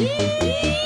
Ih!